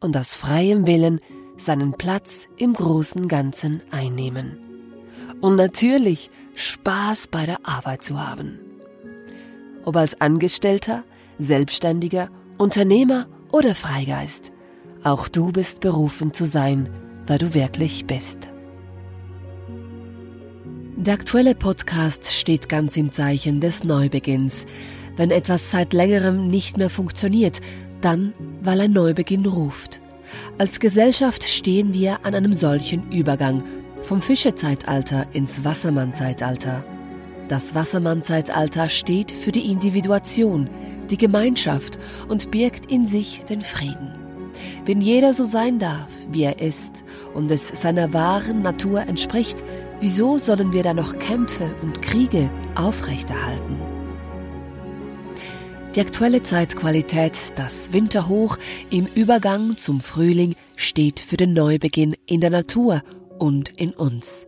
und aus freiem Willen seinen Platz im großen Ganzen einnehmen. Und natürlich Spaß bei der Arbeit zu haben. Ob als Angestellter, Selbstständiger, Unternehmer oder Freigeist, auch du bist berufen zu sein, wer du wirklich bist. Der aktuelle Podcast steht ganz im Zeichen des Neubeginns. Wenn etwas seit längerem nicht mehr funktioniert, dann weil ein Neubeginn ruft. Als Gesellschaft stehen wir an einem solchen Übergang vom Fischezeitalter ins Wassermannzeitalter. Das Wassermannzeitalter steht für die Individuation, die Gemeinschaft und birgt in sich den Frieden. Wenn jeder so sein darf, wie er ist und es seiner wahren Natur entspricht, wieso sollen wir da noch Kämpfe und Kriege aufrechterhalten? Die aktuelle Zeitqualität, das Winterhoch im Übergang zum Frühling, steht für den Neubeginn in der Natur und in uns.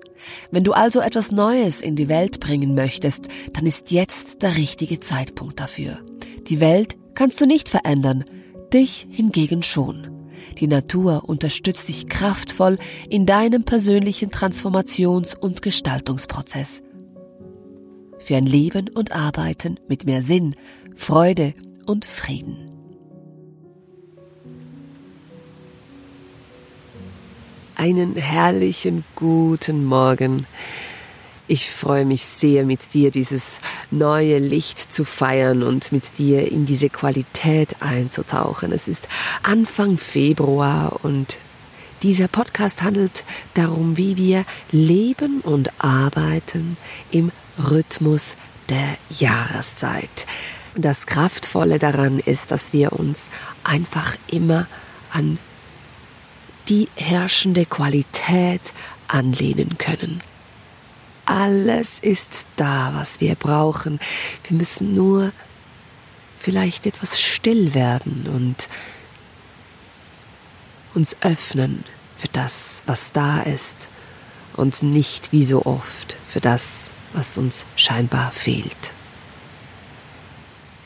Wenn du also etwas Neues in die Welt bringen möchtest, dann ist jetzt der richtige Zeitpunkt dafür. Die Welt kannst du nicht verändern, dich hingegen schon. Die Natur unterstützt dich kraftvoll in deinem persönlichen Transformations- und Gestaltungsprozess. Für ein Leben und Arbeiten mit mehr Sinn, Freude und Frieden. Einen herrlichen guten Morgen. Ich freue mich sehr, mit dir dieses neue Licht zu feiern und mit dir in diese Qualität einzutauchen. Es ist Anfang Februar und dieser Podcast handelt darum, wie wir leben und arbeiten im Rhythmus der Jahreszeit. Das Kraftvolle daran ist, dass wir uns einfach immer an die herrschende Qualität anlehnen können. Alles ist da, was wir brauchen. Wir müssen nur vielleicht etwas still werden und uns öffnen für das, was da ist und nicht wie so oft für das, was uns scheinbar fehlt.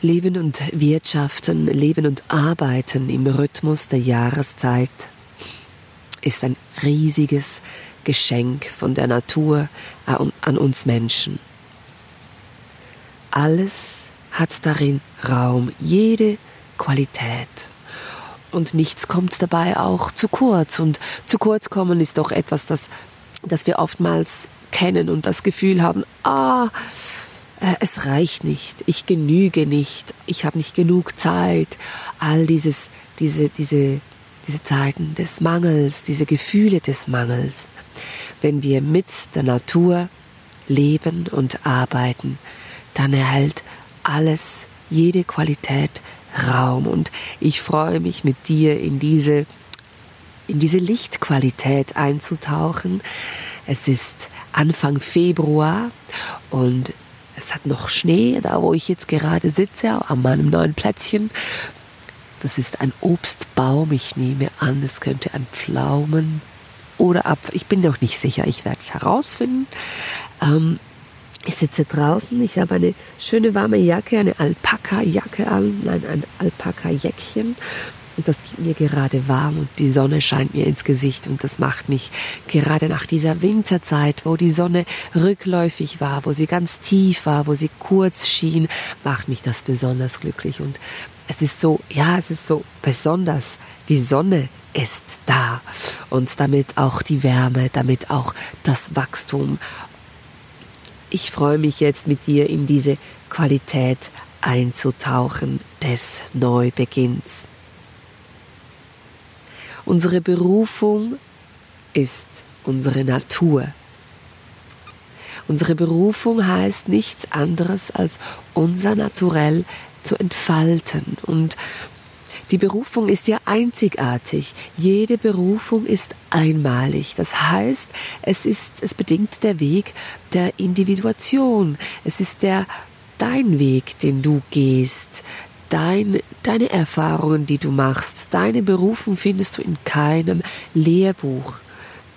Leben und Wirtschaften, Leben und Arbeiten im Rhythmus der Jahreszeit ist ein riesiges Geschenk von der Natur an uns Menschen. Alles hat darin Raum, jede Qualität. Und nichts kommt dabei auch zu kurz. Und zu kurz kommen ist doch etwas, das, das wir oftmals kennen und das Gefühl haben, ah, es reicht nicht, ich genüge nicht, ich habe nicht genug Zeit, all dieses, diese, diese, diese Zeiten des Mangels, diese Gefühle des Mangels. Wenn wir mit der Natur leben und arbeiten, dann erhält alles, jede Qualität Raum. Und ich freue mich mit dir in diese, in diese Lichtqualität einzutauchen. Es ist Anfang Februar und es hat noch Schnee, da wo ich jetzt gerade sitze, an meinem neuen Plätzchen. Das ist ein Obstbaum. Ich nehme an, es könnte ein Pflaumen oder Apfel. Ich bin noch nicht sicher. Ich werde es herausfinden. Ähm, ich sitze draußen. Ich habe eine schöne warme Jacke, eine Alpaka-Jacke an, nein, ein Alpaka-Jäckchen. Und das gibt mir gerade warm und die Sonne scheint mir ins Gesicht und das macht mich gerade nach dieser Winterzeit, wo die Sonne rückläufig war, wo sie ganz tief war, wo sie kurz schien, macht mich das besonders glücklich und es ist so, ja, es ist so besonders. Die Sonne ist da und damit auch die Wärme, damit auch das Wachstum. Ich freue mich jetzt mit dir in diese Qualität einzutauchen des Neubeginns. Unsere Berufung ist unsere Natur. Unsere Berufung heißt nichts anderes als unser Naturell zu entfalten. Und die Berufung ist ja einzigartig. Jede Berufung ist einmalig. Das heißt, es ist, es bedingt der Weg der Individuation. Es ist der, dein Weg, den du gehst, dein, deine Erfahrungen, die du machst, deine Berufung findest du in keinem Lehrbuch.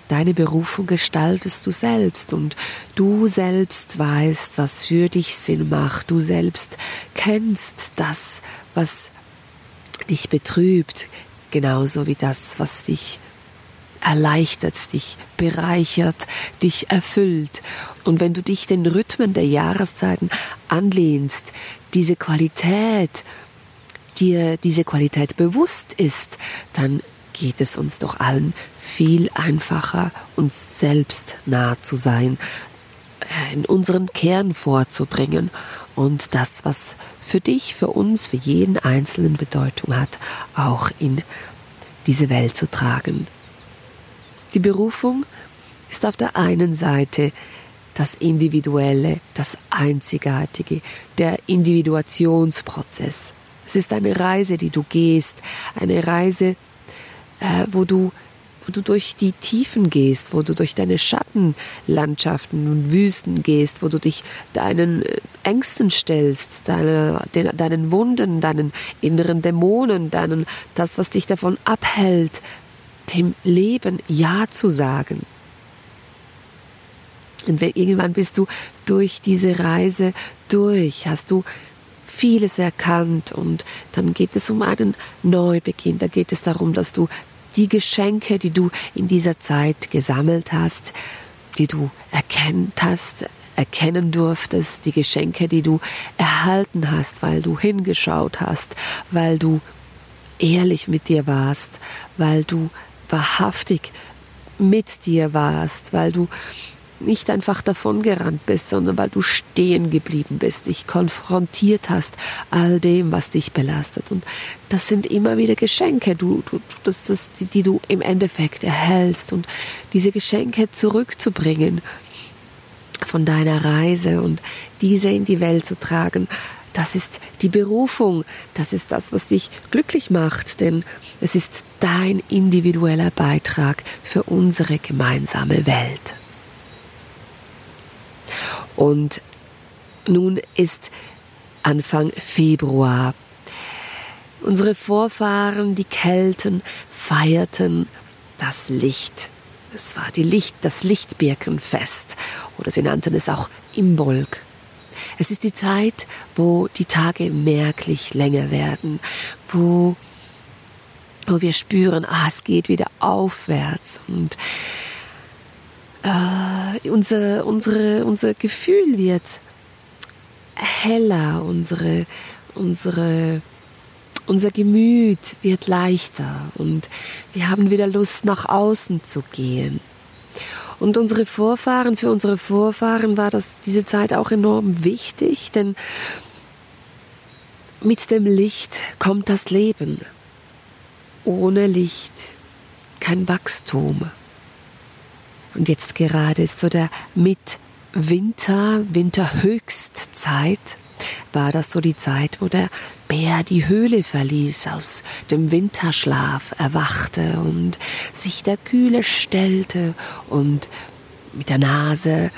Deine Berufung gestaltest du selbst und du selbst weißt, was für dich Sinn macht. Du selbst kennst das, was dich betrübt, genauso wie das, was dich erleichtert, dich bereichert, dich erfüllt. Und wenn du dich den Rhythmen der Jahreszeiten anlehnst, diese Qualität, dir diese Qualität bewusst ist, dann geht es uns doch allen viel einfacher, uns selbst nah zu sein, äh, in unseren Kern vorzudringen und das, was für dich, für uns, für jeden Einzelnen Bedeutung hat, auch in diese Welt zu tragen. Die Berufung ist auf der einen Seite das Individuelle, das Einzigartige, der Individuationsprozess. Es ist eine Reise, die du gehst, eine Reise, äh, wo du wo du durch die Tiefen gehst, wo du durch deine Schattenlandschaften und Wüsten gehst, wo du dich deinen äh, Ängsten stellst, deine, den, deinen Wunden, deinen inneren Dämonen, deinen, das, was dich davon abhält, dem Leben Ja zu sagen. Und irgendwann bist du durch diese Reise durch, hast du vieles erkannt und dann geht es um einen Neubeginn. Da geht es darum, dass du die Geschenke, die du in dieser Zeit gesammelt hast, die du erkennt hast, erkennen durftest, die Geschenke, die du erhalten hast, weil du hingeschaut hast, weil du ehrlich mit dir warst, weil du wahrhaftig mit dir warst, weil du nicht einfach davongerannt bist, sondern weil du stehen geblieben bist, dich konfrontiert hast, all dem, was dich belastet. Und das sind immer wieder Geschenke, du, du, das, das, die, die du im Endeffekt erhältst. Und diese Geschenke zurückzubringen von deiner Reise und diese in die Welt zu tragen, das ist die Berufung, das ist das, was dich glücklich macht, denn es ist dein individueller Beitrag für unsere gemeinsame Welt. Und nun ist Anfang Februar. Unsere Vorfahren, die Kelten, feierten das Licht. Es war die Licht, das Lichtbirkenfest oder sie nannten es auch Imbolg. Es ist die Zeit, wo die Tage merklich länger werden, wo, wo wir spüren, ah, es geht wieder aufwärts und äh, unser, unsere, unser Gefühl wird heller, unsere, unsere, unser Gemüt wird leichter und wir haben wieder Lust, nach außen zu gehen. Und unsere Vorfahren, für unsere Vorfahren war das diese Zeit auch enorm wichtig, denn mit dem Licht kommt das Leben. Ohne Licht kein Wachstum. Und jetzt gerade ist so der Mitwinter, Winterhöchstzeit, war das so die Zeit, wo der Bär die Höhle verließ, aus dem Winterschlaf erwachte und sich der Kühle stellte und mit der Nase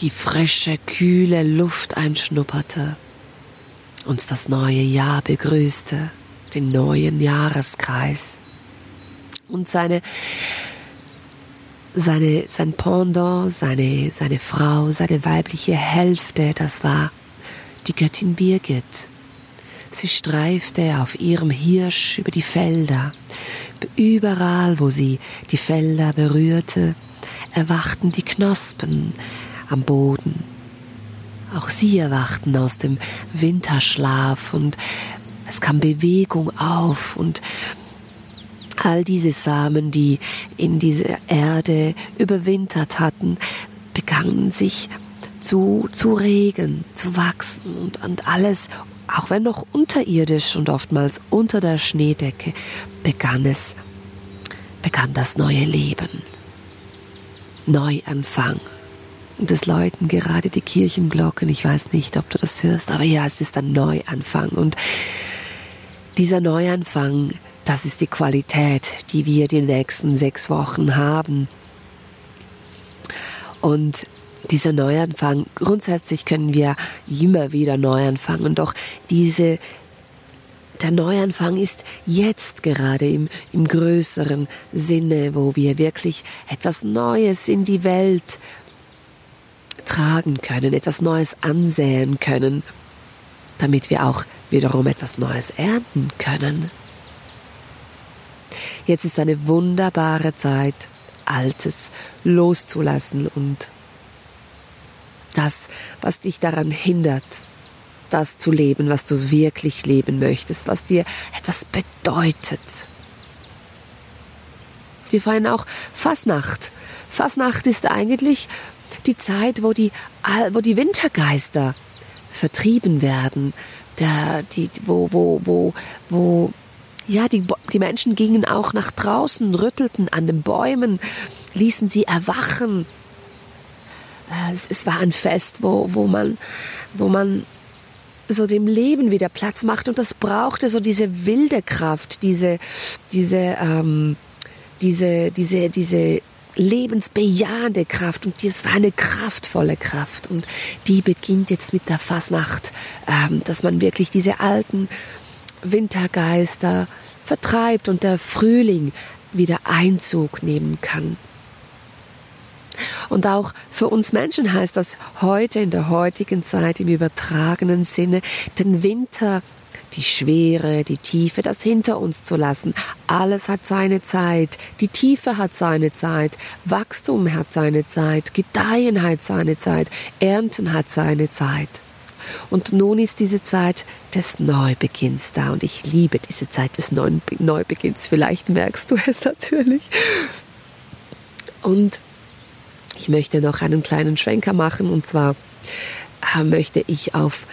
die frische, kühle Luft einschnupperte und das neue Jahr begrüßte, den neuen Jahreskreis. Und seine seine, sein Pendant, seine, seine Frau, seine weibliche Hälfte, das war die Göttin Birgit. Sie streifte auf ihrem Hirsch über die Felder. Überall, wo sie die Felder berührte, erwachten die Knospen am Boden. Auch sie erwachten aus dem Winterschlaf und es kam Bewegung auf und all diese Samen, die in dieser Erde überwintert hatten, begannen sich zu, zu regen, zu wachsen und, und alles, auch wenn noch unterirdisch und oftmals unter der Schneedecke, begann es, begann das neue Leben. Neuanfang. Und es läuten gerade die Kirchenglocken. Ich weiß nicht, ob du das hörst, aber ja, es ist ein Neuanfang. Und dieser Neuanfang, das ist die Qualität, die wir die nächsten sechs Wochen haben. Und dieser Neuanfang, grundsätzlich können wir immer wieder neu anfangen, doch diese, der Neuanfang ist jetzt gerade im, im größeren Sinne, wo wir wirklich etwas Neues in die Welt tragen können, etwas Neues ansäen können, damit wir auch wiederum etwas Neues ernten können. Jetzt ist eine wunderbare Zeit, Altes loszulassen und das, was dich daran hindert, das zu leben, was du wirklich leben möchtest, was dir etwas bedeutet. Wir feiern auch Fasnacht. Fasnacht ist eigentlich die Zeit, wo die, wo die Wintergeister vertrieben werden, der, die, wo, wo, wo, wo, ja, die, die Menschen gingen auch nach draußen, rüttelten an den Bäumen, ließen sie erwachen. Äh, es, es war ein Fest, wo, wo man, wo man so dem Leben wieder Platz macht und das brauchte so diese wilde Kraft, diese, diese, ähm, diese, diese, diese lebensbejahende Kraft und das war eine kraftvolle Kraft und die beginnt jetzt mit der Fasnacht, ähm, dass man wirklich diese alten Wintergeister vertreibt und der Frühling wieder Einzug nehmen kann. Und auch für uns Menschen heißt das heute in der heutigen Zeit im übertragenen Sinne den Winter die Schwere, die Tiefe, das hinter uns zu lassen. Alles hat seine Zeit. Die Tiefe hat seine Zeit. Wachstum hat seine Zeit. Gedeihen hat seine Zeit. Ernten hat seine Zeit. Und nun ist diese Zeit des Neubeginns da und ich liebe diese Zeit des Neubeginns. Vielleicht merkst du es natürlich. Und ich möchte noch einen kleinen Schwenker machen und zwar äh, möchte ich auf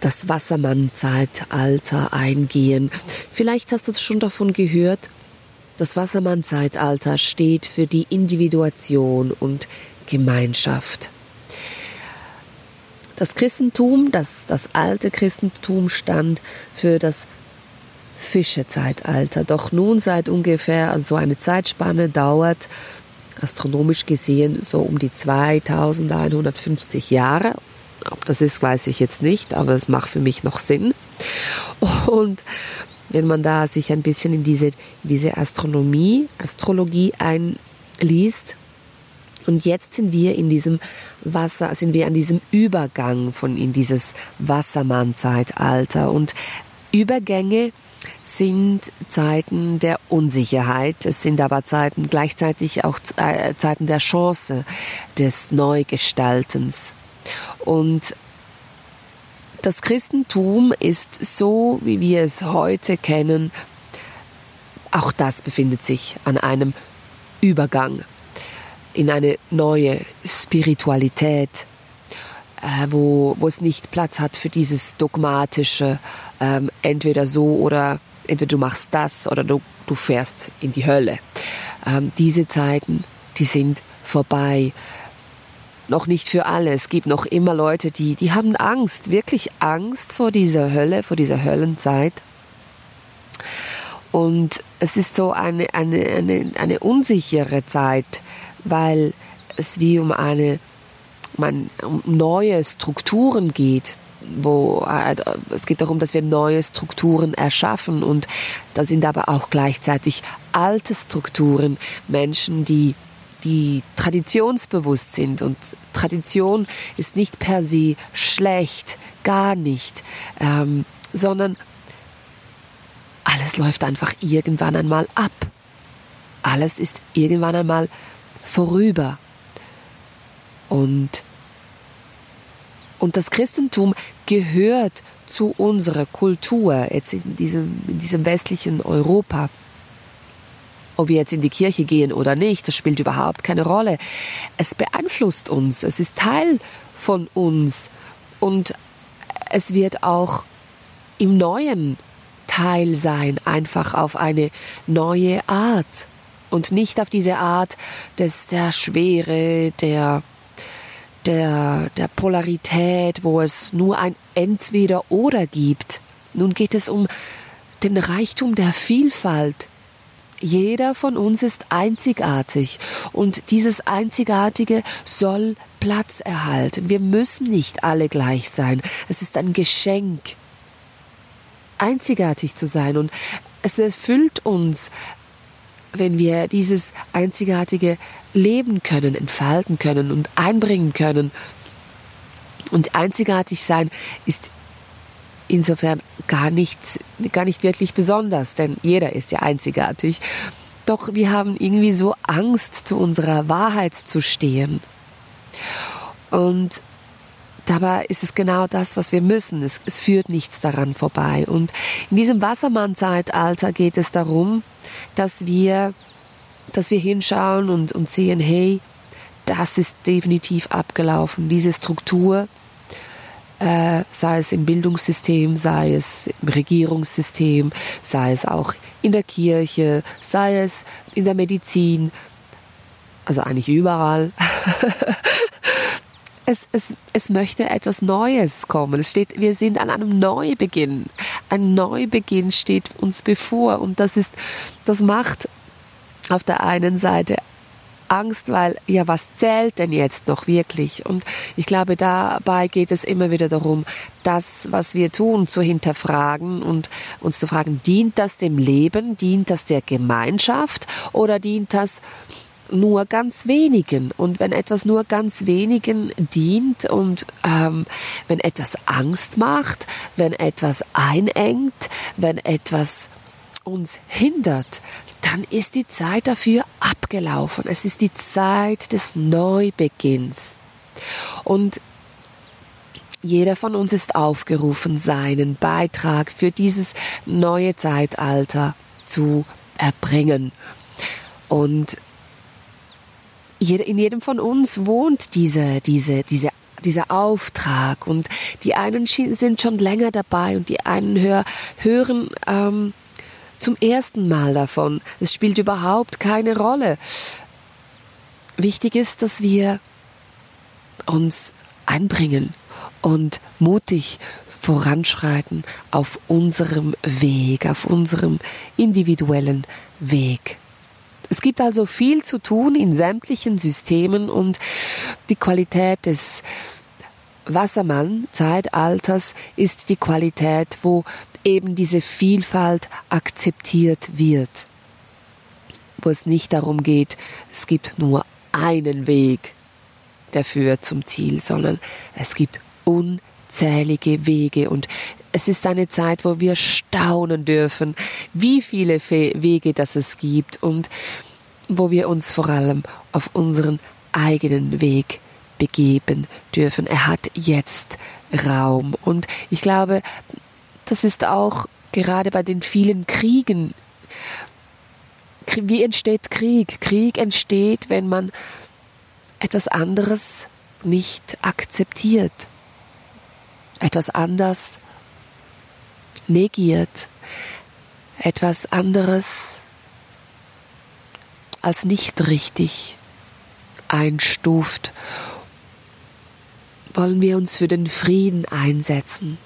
das Wassermann-Zeitalter eingehen. Vielleicht hast du schon davon gehört. Das Wassermann-Zeitalter steht für die Individuation und Gemeinschaft. Das Christentum, das, das alte Christentum stand für das Fischezeitalter. Doch nun seit ungefähr so eine Zeitspanne dauert astronomisch gesehen so um die 2150 Jahre ob das ist, weiß ich jetzt nicht, aber es macht für mich noch Sinn. Und wenn man da sich ein bisschen in diese, in diese Astronomie, Astrologie einliest, und jetzt sind wir in diesem Wasser, sind wir an diesem Übergang von in dieses Wassermann-Zeitalter. Und Übergänge sind Zeiten der Unsicherheit. Es sind aber Zeiten gleichzeitig auch äh, Zeiten der Chance, des Neugestaltens. Und das Christentum ist so, wie wir es heute kennen, auch das befindet sich an einem Übergang in eine neue Spiritualität, äh, wo, wo es nicht Platz hat für dieses dogmatische, ähm, entweder so oder entweder du machst das oder du, du fährst in die Hölle. Ähm, diese Zeiten, die sind vorbei noch nicht für alle. Es gibt noch immer Leute, die, die haben Angst, wirklich Angst vor dieser Hölle, vor dieser Höllenzeit. Und es ist so eine, eine, eine, eine unsichere Zeit, weil es wie um eine man, um neue Strukturen geht, wo äh, es geht darum, dass wir neue Strukturen erschaffen und da sind aber auch gleichzeitig alte Strukturen, Menschen, die die traditionsbewusst sind. Und Tradition ist nicht per se schlecht, gar nicht, ähm, sondern alles läuft einfach irgendwann einmal ab. Alles ist irgendwann einmal vorüber. Und, und das Christentum gehört zu unserer Kultur, jetzt in diesem, in diesem westlichen Europa. Ob wir jetzt in die Kirche gehen oder nicht, das spielt überhaupt keine Rolle. Es beeinflusst uns, es ist Teil von uns und es wird auch im Neuen Teil sein, einfach auf eine neue Art und nicht auf diese Art des der Schwere, der der der Polarität, wo es nur ein entweder oder gibt. Nun geht es um den Reichtum der Vielfalt. Jeder von uns ist einzigartig und dieses Einzigartige soll Platz erhalten. Wir müssen nicht alle gleich sein. Es ist ein Geschenk, einzigartig zu sein und es erfüllt uns, wenn wir dieses einzigartige leben können, entfalten können und einbringen können. Und einzigartig sein ist insofern gar nichts, gar nicht wirklich besonders, denn jeder ist ja einzigartig. Doch wir haben irgendwie so Angst, zu unserer Wahrheit zu stehen. Und dabei ist es genau das, was wir müssen. Es, es führt nichts daran vorbei. Und in diesem Wassermann-Zeitalter geht es darum, dass wir, dass wir hinschauen und, und sehen, hey, das ist definitiv abgelaufen. Diese Struktur, äh, sei es im Bildungssystem, sei es im Regierungssystem, sei es auch in der Kirche, sei es in der Medizin, also eigentlich überall. es, es, es möchte etwas Neues kommen. Es steht, wir sind an einem Neubeginn. Ein Neubeginn steht uns bevor und das ist, das macht auf der einen Seite Angst, weil ja, was zählt denn jetzt noch wirklich? Und ich glaube, dabei geht es immer wieder darum, das, was wir tun, zu hinterfragen und uns zu fragen, dient das dem Leben, dient das der Gemeinschaft oder dient das nur ganz wenigen. Und wenn etwas nur ganz wenigen dient und ähm, wenn etwas Angst macht, wenn etwas einengt, wenn etwas uns hindert, dann ist die Zeit dafür abgelaufen. Es ist die Zeit des Neubeginns. Und jeder von uns ist aufgerufen, seinen Beitrag für dieses neue Zeitalter zu erbringen. Und in jedem von uns wohnt diese, diese, diese dieser Auftrag und die einen sind schon länger dabei und die einen hör, hören ähm, zum ersten Mal davon. Es spielt überhaupt keine Rolle. Wichtig ist, dass wir uns einbringen und mutig voranschreiten auf unserem Weg, auf unserem individuellen Weg. Es gibt also viel zu tun in sämtlichen Systemen und die Qualität des Wassermann-Zeitalters ist die Qualität, wo eben diese Vielfalt akzeptiert wird. Wo es nicht darum geht, es gibt nur einen Weg, der führt zum Ziel, sondern es gibt unzählige Wege und es ist eine Zeit, wo wir staunen dürfen, wie viele Wege das es gibt und wo wir uns vor allem auf unseren eigenen Weg begeben dürfen. Er hat jetzt Raum und ich glaube, das ist auch gerade bei den vielen Kriegen. Wie entsteht Krieg? Krieg entsteht, wenn man etwas anderes nicht akzeptiert, etwas anders negiert, etwas anderes als nicht richtig einstuft. Wollen wir uns für den Frieden einsetzen?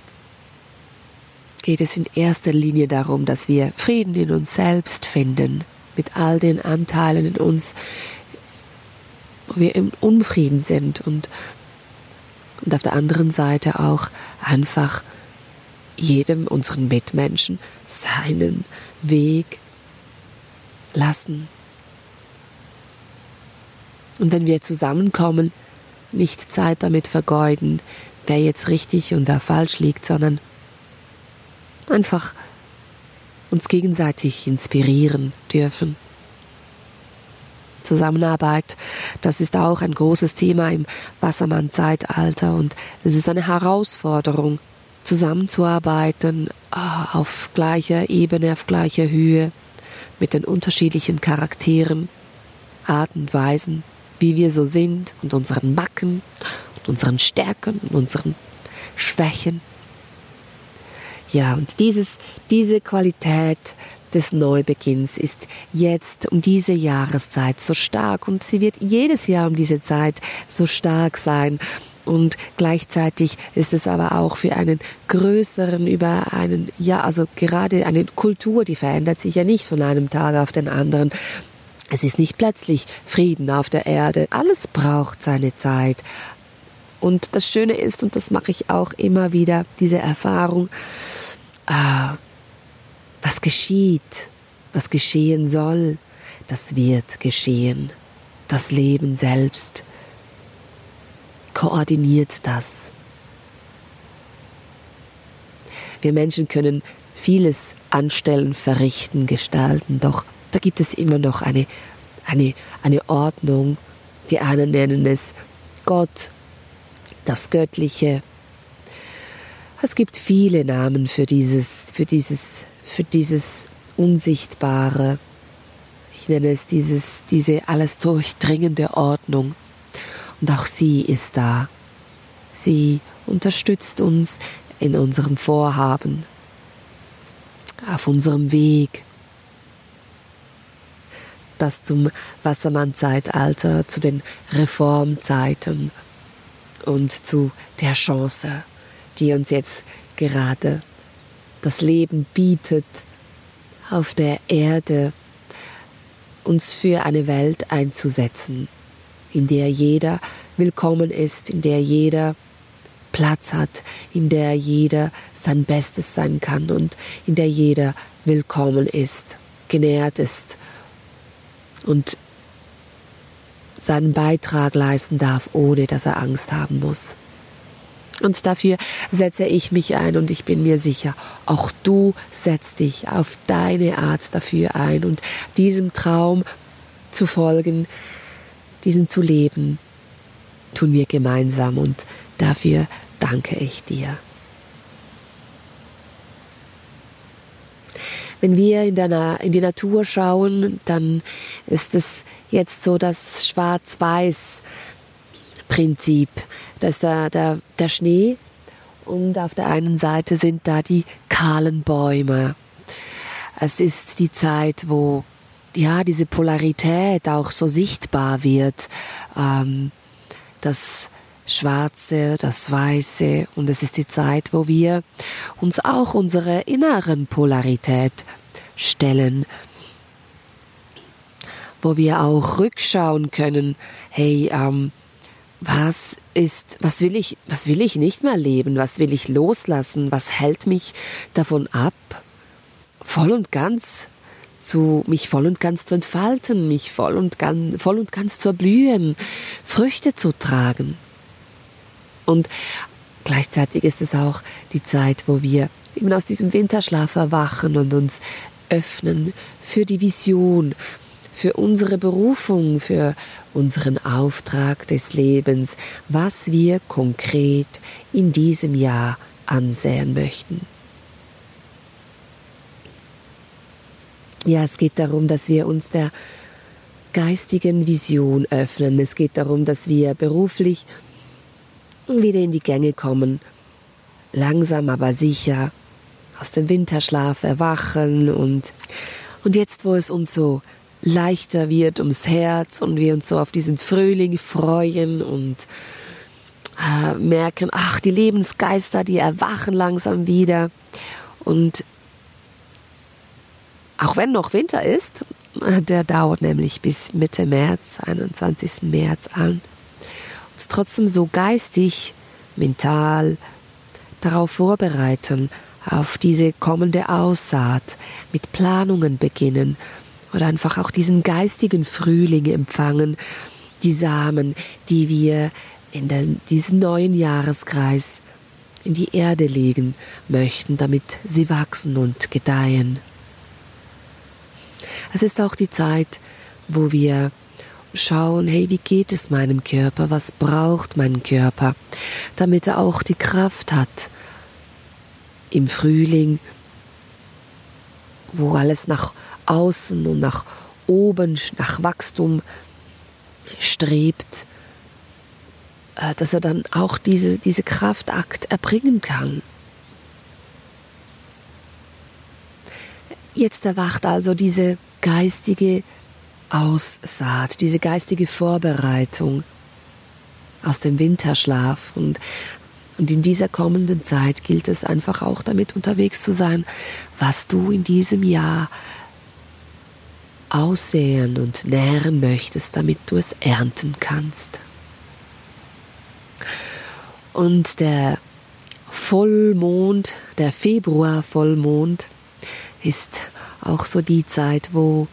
geht es in erster Linie darum, dass wir Frieden in uns selbst finden, mit all den Anteilen in uns, wo wir im Unfrieden sind und, und auf der anderen Seite auch einfach jedem unseren Mitmenschen seinen Weg lassen. Und wenn wir zusammenkommen, nicht Zeit damit vergeuden, wer jetzt richtig und wer falsch liegt, sondern einfach uns gegenseitig inspirieren dürfen. Zusammenarbeit, das ist auch ein großes Thema im Wassermann-Zeitalter und es ist eine Herausforderung, zusammenzuarbeiten ah, auf gleicher Ebene, auf gleicher Höhe, mit den unterschiedlichen Charakteren, Arten Weisen, wie wir so sind und unseren Macken und unseren Stärken und unseren Schwächen. Ja, und dieses, diese Qualität des Neubeginns ist jetzt um diese Jahreszeit so stark und sie wird jedes Jahr um diese Zeit so stark sein. Und gleichzeitig ist es aber auch für einen größeren, über einen, ja, also gerade eine Kultur, die verändert sich ja nicht von einem Tag auf den anderen. Es ist nicht plötzlich Frieden auf der Erde. Alles braucht seine Zeit. Und das Schöne ist, und das mache ich auch immer wieder, diese Erfahrung, ah, was geschieht, was geschehen soll, das wird geschehen. Das Leben selbst koordiniert das. Wir Menschen können vieles anstellen, verrichten, gestalten, doch da gibt es immer noch eine, eine, eine Ordnung. Die einen nennen es Gott, das Göttliche. Es gibt viele Namen für dieses, für dieses, für dieses Unsichtbare. Ich nenne es dieses, diese alles durchdringende Ordnung. Und auch sie ist da. Sie unterstützt uns in unserem Vorhaben, auf unserem Weg, das zum Wassermann-Zeitalter, zu den Reformzeiten und zu der Chance, die uns jetzt gerade das Leben bietet, auf der Erde uns für eine Welt einzusetzen, in der jeder willkommen ist, in der jeder Platz hat, in der jeder sein Bestes sein kann und in der jeder willkommen ist, genährt ist und seinen Beitrag leisten darf, ohne dass er Angst haben muss. Und dafür setze ich mich ein und ich bin mir sicher, auch du setzt dich auf deine Art dafür ein und diesem Traum zu folgen, diesen zu leben, tun wir gemeinsam und dafür danke ich dir. Wenn wir in, der, in die Natur schauen, dann ist es jetzt so das Schwarz-Weiß-Prinzip. Da ist der, der, der Schnee und auf der einen Seite sind da die kahlen Bäume. Es ist die Zeit, wo ja diese Polarität auch so sichtbar wird. Ähm, das Schwarze, das Weiße und es ist die Zeit, wo wir uns auch unserer inneren Polarität stellen, wo wir auch rückschauen können, hey, ähm, was ist, was will ich, was will ich nicht mehr leben, was will ich loslassen, was hält mich davon ab, voll und ganz zu, mich voll und ganz zu entfalten, mich voll und ganz, voll und ganz zu erblühen, Früchte zu tragen. Und gleichzeitig ist es auch die Zeit, wo wir eben aus diesem Winterschlaf erwachen und uns öffnen für die Vision, für unsere Berufung, für unseren Auftrag des Lebens, was wir konkret in diesem Jahr ansehen möchten. Ja, es geht darum, dass wir uns der geistigen Vision öffnen. Es geht darum, dass wir beruflich wieder in die Gänge kommen, langsam aber sicher. Aus dem Winterschlaf erwachen und, und jetzt, wo es uns so leichter wird ums Herz und wir uns so auf diesen Frühling freuen und äh, merken, ach, die Lebensgeister, die erwachen langsam wieder. Und auch wenn noch Winter ist, der dauert nämlich bis Mitte März, 21. März an, uns trotzdem so geistig, mental darauf vorbereiten, auf diese kommende Aussaat, mit Planungen beginnen oder einfach auch diesen geistigen Frühling empfangen, die Samen, die wir in den, diesen neuen Jahreskreis in die Erde legen möchten, damit sie wachsen und gedeihen. Es ist auch die Zeit, wo wir schauen, hey, wie geht es meinem Körper, was braucht mein Körper, damit er auch die Kraft hat, im Frühling, wo alles nach außen und nach oben, nach Wachstum strebt, äh, dass er dann auch diese, diese Kraftakt erbringen kann. Jetzt erwacht also diese geistige Aussaat, diese geistige Vorbereitung aus dem Winterschlaf und und in dieser kommenden Zeit gilt es einfach auch damit unterwegs zu sein, was du in diesem Jahr aussehen und nähren möchtest, damit du es ernten kannst. Und der Vollmond, der Februar-Vollmond, ist auch so die Zeit, wo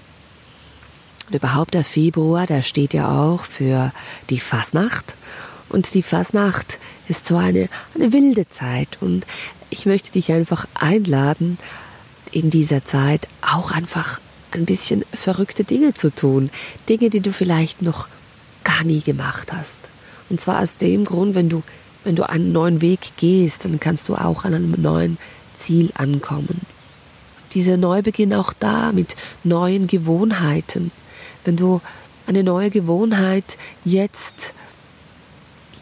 überhaupt der Februar, der steht ja auch für die Fasnacht. Und die Fasnacht ist so eine, eine wilde Zeit. Und ich möchte dich einfach einladen, in dieser Zeit auch einfach ein bisschen verrückte Dinge zu tun. Dinge, die du vielleicht noch gar nie gemacht hast. Und zwar aus dem Grund, wenn du, wenn du einen neuen Weg gehst, dann kannst du auch an einem neuen Ziel ankommen. Dieser Neubeginn auch da mit neuen Gewohnheiten. Wenn du eine neue Gewohnheit jetzt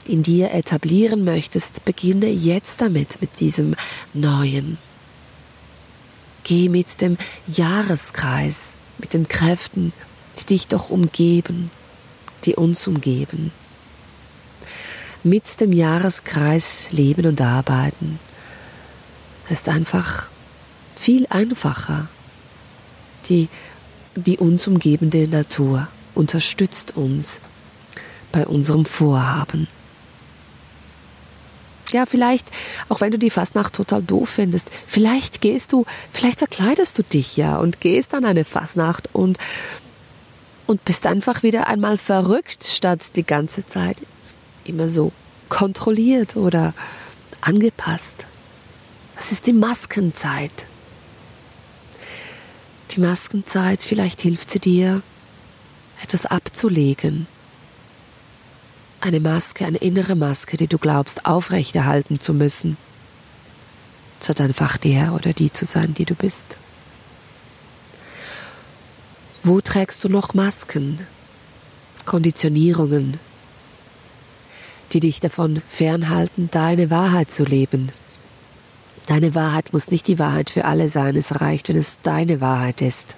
in dir etablieren möchtest, beginne jetzt damit, mit diesem Neuen. Geh mit dem Jahreskreis, mit den Kräften, die dich doch umgeben, die uns umgeben. Mit dem Jahreskreis leben und arbeiten ist einfach viel einfacher. Die, die uns umgebende Natur unterstützt uns bei unserem Vorhaben ja, vielleicht, auch wenn du die Fastnacht total doof findest, vielleicht gehst du, vielleicht verkleidest du dich ja und gehst an eine Fastnacht und, und bist einfach wieder einmal verrückt, statt die ganze Zeit immer so kontrolliert oder angepasst. Das ist die Maskenzeit. Die Maskenzeit, vielleicht hilft sie dir, etwas abzulegen, eine Maske, eine innere Maske, die du glaubst aufrechterhalten zu müssen, statt einfach der oder die zu sein, die du bist. Wo trägst du noch Masken, Konditionierungen, die dich davon fernhalten, deine Wahrheit zu leben? Deine Wahrheit muss nicht die Wahrheit für alle sein, es reicht, wenn es deine Wahrheit ist.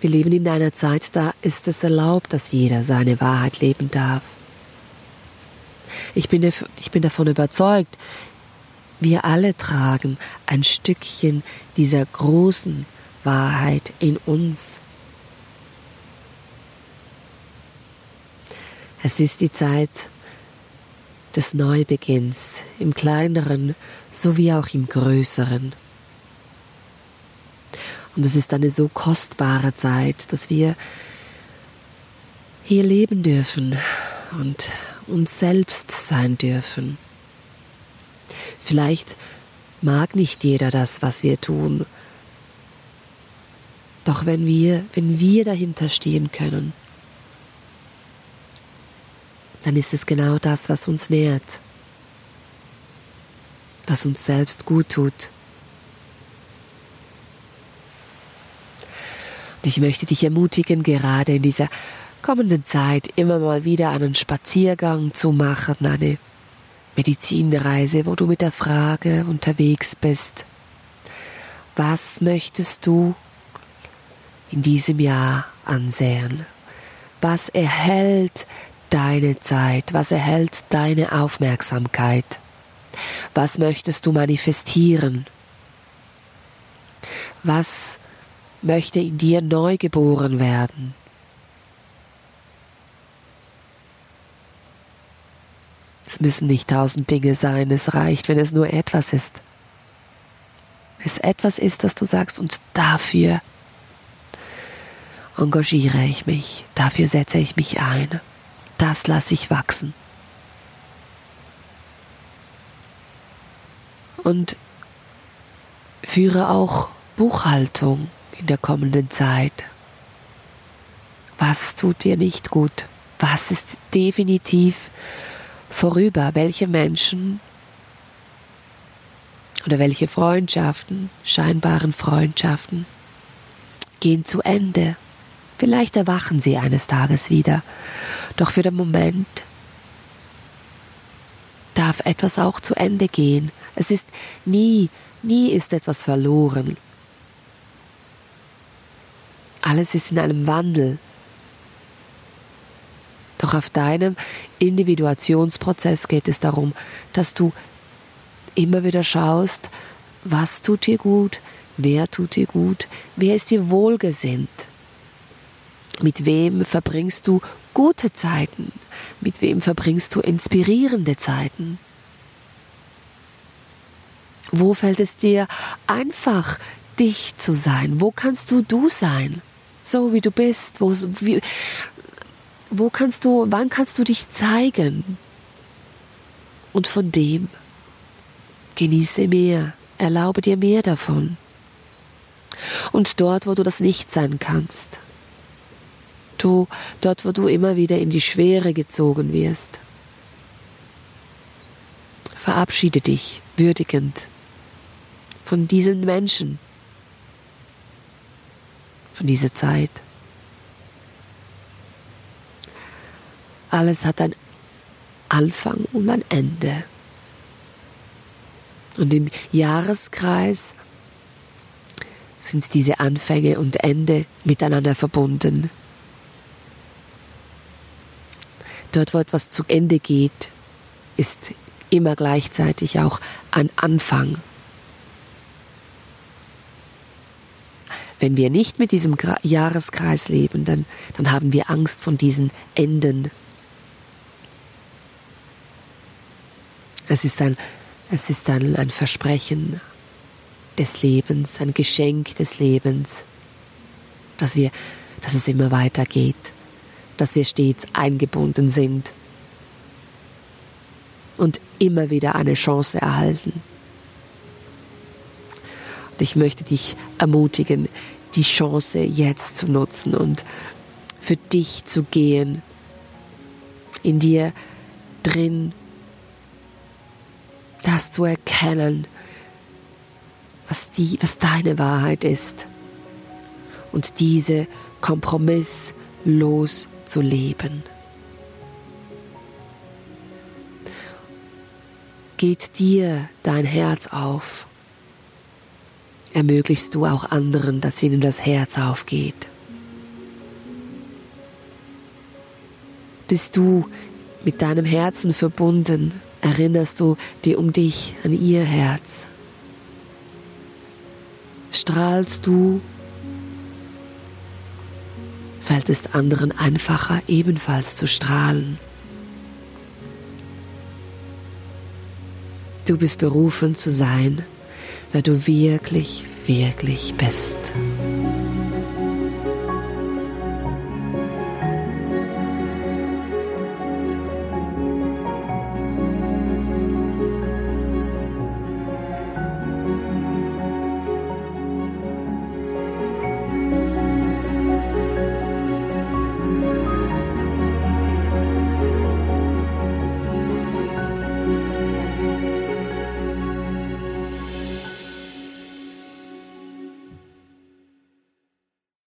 Wir leben in einer Zeit, da ist es erlaubt, dass jeder seine Wahrheit leben darf. Ich bin, ich bin davon überzeugt, wir alle tragen ein Stückchen dieser großen Wahrheit in uns. Es ist die Zeit des Neubeginns im kleineren sowie auch im größeren. Und es ist eine so kostbare Zeit, dass wir hier leben dürfen und uns selbst sein dürfen. Vielleicht mag nicht jeder das, was wir tun. Doch wenn wir, wenn wir dahinter stehen können, dann ist es genau das, was uns nährt, was uns selbst gut tut. ich möchte dich ermutigen, gerade in dieser kommenden Zeit immer mal wieder einen Spaziergang zu machen, eine Medizinreise, wo du mit der Frage unterwegs bist, was möchtest du in diesem Jahr ansehen? Was erhält deine Zeit? Was erhält deine Aufmerksamkeit? Was möchtest du manifestieren? Was möchte in dir neu geboren werden. Es müssen nicht tausend Dinge sein, es reicht, wenn es nur etwas ist. Wenn es etwas ist, das du sagst, und dafür engagiere ich mich, dafür setze ich mich ein, das lasse ich wachsen. Und führe auch Buchhaltung in der kommenden Zeit. Was tut dir nicht gut? Was ist definitiv vorüber? Welche Menschen oder welche Freundschaften, scheinbaren Freundschaften, gehen zu Ende? Vielleicht erwachen sie eines Tages wieder, doch für den Moment darf etwas auch zu Ende gehen. Es ist nie, nie ist etwas verloren. Alles ist in einem Wandel. Doch auf deinem Individuationsprozess geht es darum, dass du immer wieder schaust, was tut dir gut, wer tut dir gut, wer ist dir wohlgesinnt, mit wem verbringst du gute Zeiten, mit wem verbringst du inspirierende Zeiten. Wo fällt es dir einfach, dich zu sein? Wo kannst du du sein? So wie du bist. Wo, wie, wo kannst du, wann kannst du dich zeigen? Und von dem genieße mehr, erlaube dir mehr davon. Und dort, wo du das nicht sein kannst, du, dort, wo du immer wieder in die Schwere gezogen wirst, verabschiede dich würdigend von diesen Menschen, von dieser Zeit. Alles hat ein Anfang und ein Ende. Und im Jahreskreis sind diese Anfänge und Ende miteinander verbunden. Dort, wo etwas zu Ende geht, ist immer gleichzeitig auch ein Anfang. Wenn wir nicht mit diesem Jahreskreis leben, dann, dann haben wir Angst von diesen Enden. Es ist ein, es ist ein, ein Versprechen des Lebens, ein Geschenk des Lebens, dass wir, dass es immer weitergeht, dass wir stets eingebunden sind und immer wieder eine Chance erhalten. Und ich möchte dich ermutigen, die Chance jetzt zu nutzen und für dich zu gehen, in dir drin das zu erkennen, was, die, was deine Wahrheit ist und diese kompromisslos zu leben. Geht dir dein Herz auf, ermöglichst du auch anderen, dass ihnen das Herz aufgeht. Bist du mit deinem Herzen verbunden, erinnerst du dir um dich an ihr Herz. Strahlst du, fällt es anderen einfacher, ebenfalls zu strahlen. Du bist berufen zu sein, wer du wirklich, wirklich bist.